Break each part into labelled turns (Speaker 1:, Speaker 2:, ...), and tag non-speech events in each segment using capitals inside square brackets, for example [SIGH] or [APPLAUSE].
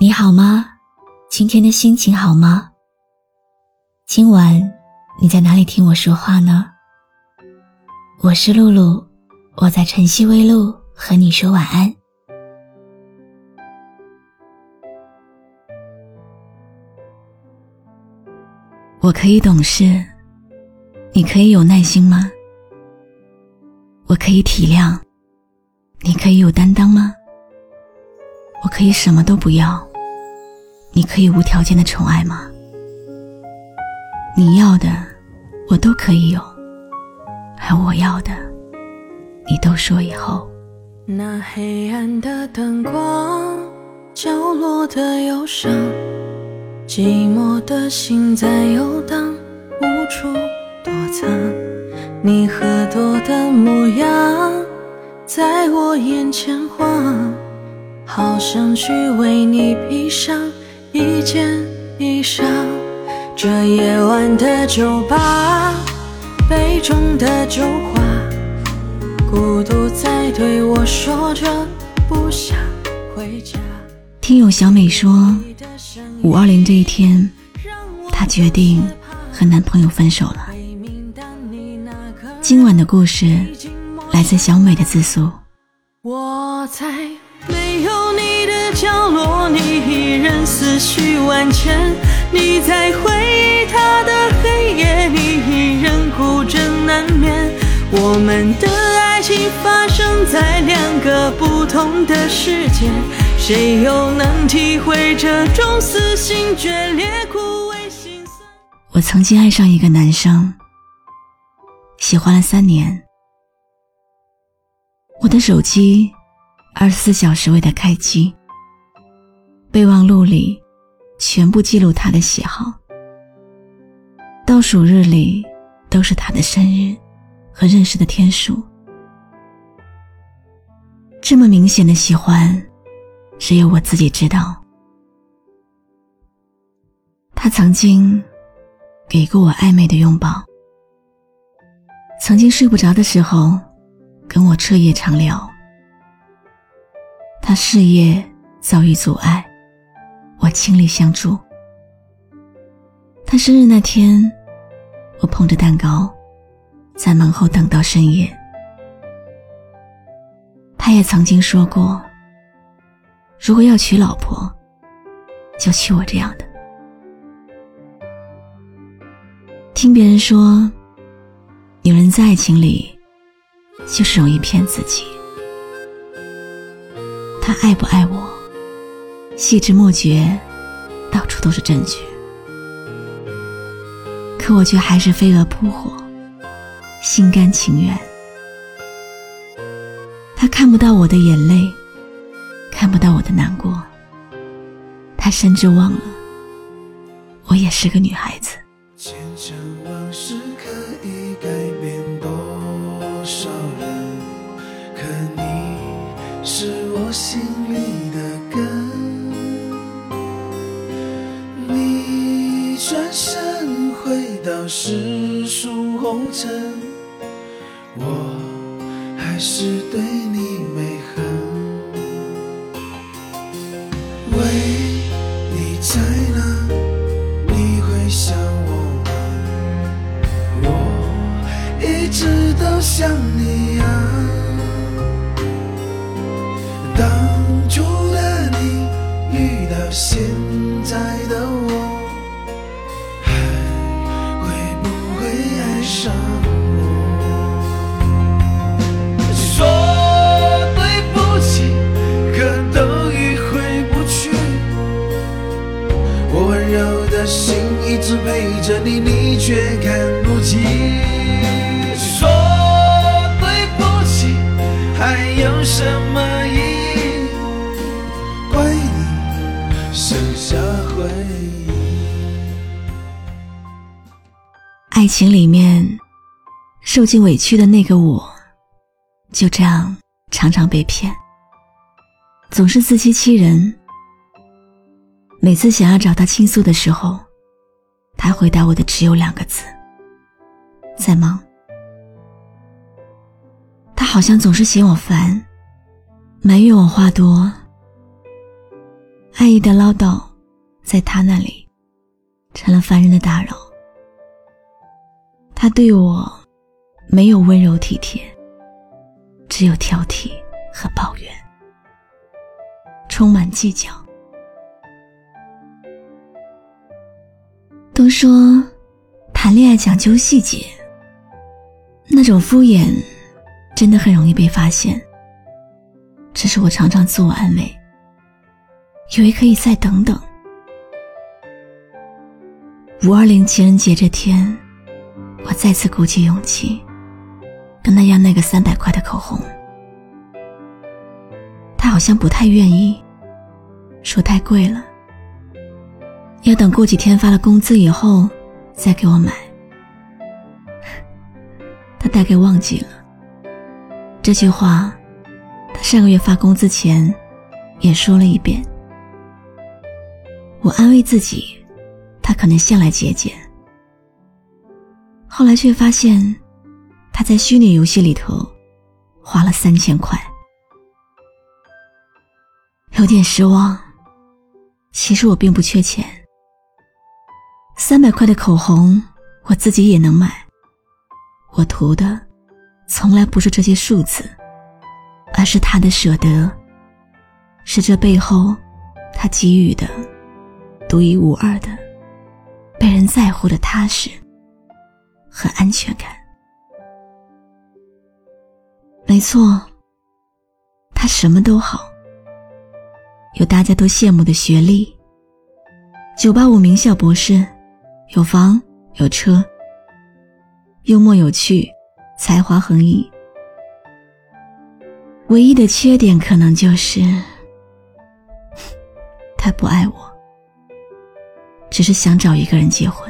Speaker 1: 你好吗？今天的心情好吗？今晚你在哪里听我说话呢？我是露露，我在晨曦微露和你说晚安。我可以懂事，你可以有耐心吗？我可以体谅，你可以有担当吗？我可以什么都不要，你可以无条件的宠爱吗？你要的，我都可以有，而我要的，你都说以后。
Speaker 2: 那黑暗的灯光，角落的忧伤，寂寞的心在游荡，无处躲藏。你喝多的模样，在我眼前晃。好想去为你披上一件衣裳。这夜晚的酒吧，杯中的酒花，孤独在对我说着不想回家。
Speaker 1: 听友小美说，五二零这一天，她决定和男朋友分手了。今晚的故事来自小美的自诉。
Speaker 2: 我在。没有你的角落，你依然思绪万千。你在回忆他的黑夜，你依然孤枕难眠。我们的爱情发生在两个不同的世界，谁又能体会这种撕心决裂、枯萎心酸？
Speaker 1: 我曾经爱上一个男生，喜欢了三年，我的手机。二十四小时为他开机，备忘录里全部记录他的喜好，倒数日里都是他的生日和认识的天数。这么明显的喜欢，只有我自己知道。他曾经给过我暧昧的拥抱，曾经睡不着的时候跟我彻夜长聊。他事业遭遇阻碍，我倾力相助。他生日那天，我捧着蛋糕，在门后等到深夜。他也曾经说过，如果要娶老婆，就娶我这样的。听别人说，女人在爱情里，就是容易骗自己。他爱不爱我？细枝末节，到处都是证据。可我却还是飞蛾扑火，心甘情愿。他看不到我的眼泪，看不到我的难过。他甚至忘了，我也是个女孩子。
Speaker 3: 世俗红尘，我还是对你爱
Speaker 1: 情里面，受尽委屈的那个我，就这样常常被骗，总是自欺欺人。每次想要找他倾诉的时候，他回答我的只有两个字：在忙。他好像总是嫌我烦，埋怨我话多。爱意的唠叨，在他那里成了烦人的打扰。他对我没有温柔体贴，只有挑剔和抱怨，充满计较。都说谈恋爱讲究细节，那种敷衍真的很容易被发现。只是我常常自我安慰，以为可以再等等。五二零情人节这天，我再次鼓起勇气，跟他要那个三百块的口红。他好像不太愿意，说太贵了，要等过几天发了工资以后再给我买。他大概忘记了这句话。他上个月发工资前，也说了一遍。我安慰自己，他可能向来节俭。后来却发现，他在虚拟游戏里头花了三千块，有点失望。其实我并不缺钱，三百块的口红我自己也能买。我图的，从来不是这些数字。而是他的舍得，是这背后他给予的独一无二的、被人在乎的踏实和安全感。没错，他什么都好，有大家都羡慕的学历，九八五名校博士，有房有车，幽默有趣，才华横溢。唯一的缺点可能就是 [LAUGHS] 他不爱我，只是想找一个人结婚。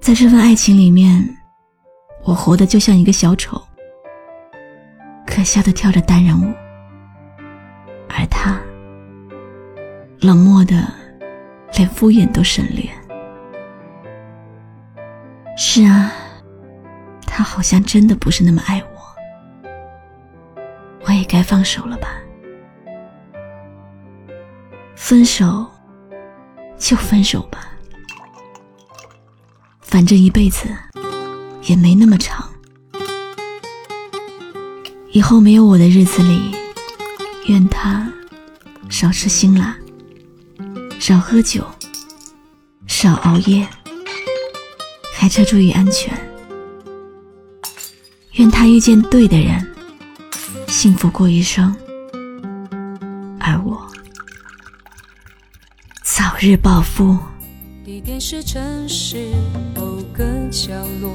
Speaker 1: 在这份爱情里面，我活得就像一个小丑，可笑的跳着单人舞，而他冷漠的连敷衍都省略。是啊，他好像真的不是那么爱我。我也该放手了吧？分手就分手吧，反正一辈子也没那么长。以后没有我的日子里，愿他少吃辛辣，少喝酒，少熬夜，开车注意安全。愿他遇见对的人。幸福过一生，而我早日暴富。
Speaker 4: 地点是城市某个角落，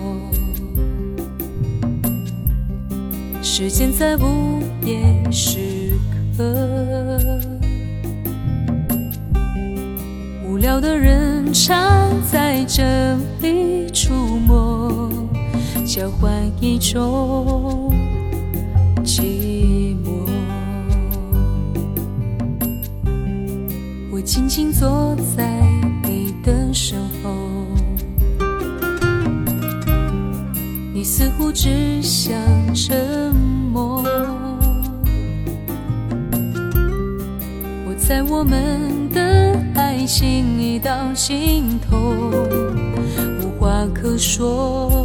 Speaker 4: 时间在午夜时刻，无聊的人常在这里出没，交换一种寂寞。我静静坐在身后，你似乎只想沉默。我在我们的爱情已到尽头，无话可说。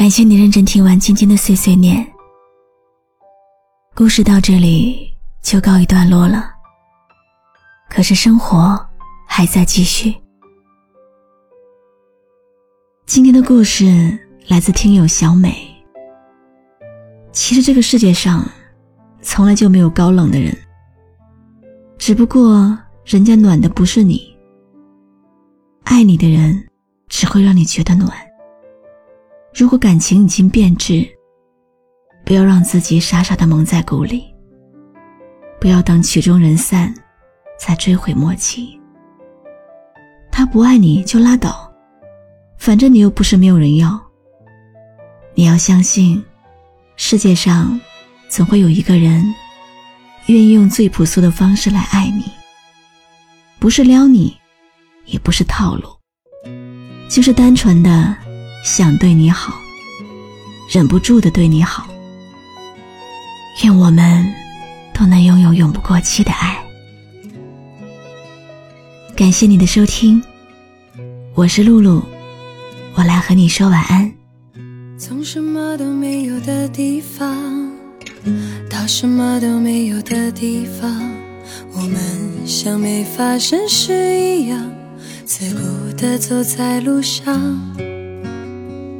Speaker 1: 感谢你认真听完今天的碎碎念。故事到这里就告一段落了。可是生活还在继续。今天的故事来自听友小美。其实这个世界上从来就没有高冷的人，只不过人家暖的不是你。爱你的人只会让你觉得暖。如果感情已经变质，不要让自己傻傻的蒙在鼓里。不要等曲终人散，才追悔莫及。他不爱你就拉倒，反正你又不是没有人要。你要相信，世界上总会有一个人，愿意用最朴素的方式来爱你，不是撩你，也不是套路，就是单纯的想对你好，忍不住的对你好。愿我们都能拥有永不过期的爱。感谢你的收听，我是露露，我来和你说晚安。
Speaker 2: 从什么都没有的地方，到什么都没有的地方，我们像没发生事一样，自顾地走在路上。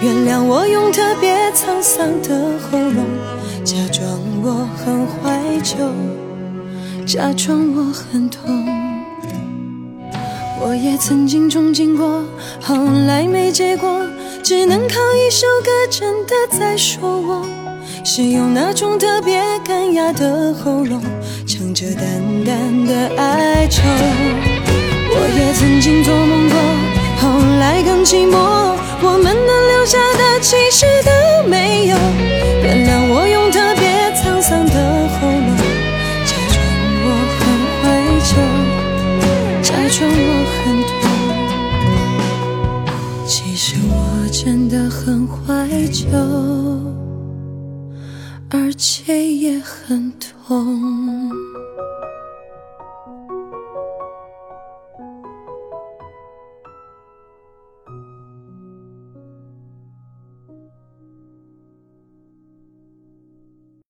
Speaker 2: 原谅我用特别沧桑的喉咙，假装我很怀旧，假装我很痛。我也曾经憧憬过，后来没结果，只能靠一首歌，真的在说我是用那种特别干哑的喉咙，唱着淡淡的哀愁。我也曾经做梦过，后来更寂寞，我们能留下的其实都没有。原谅我用特别沧桑的喉咙，假装我很怀旧，假装我很痛。其实我。真的很怀旧，而且也很痛。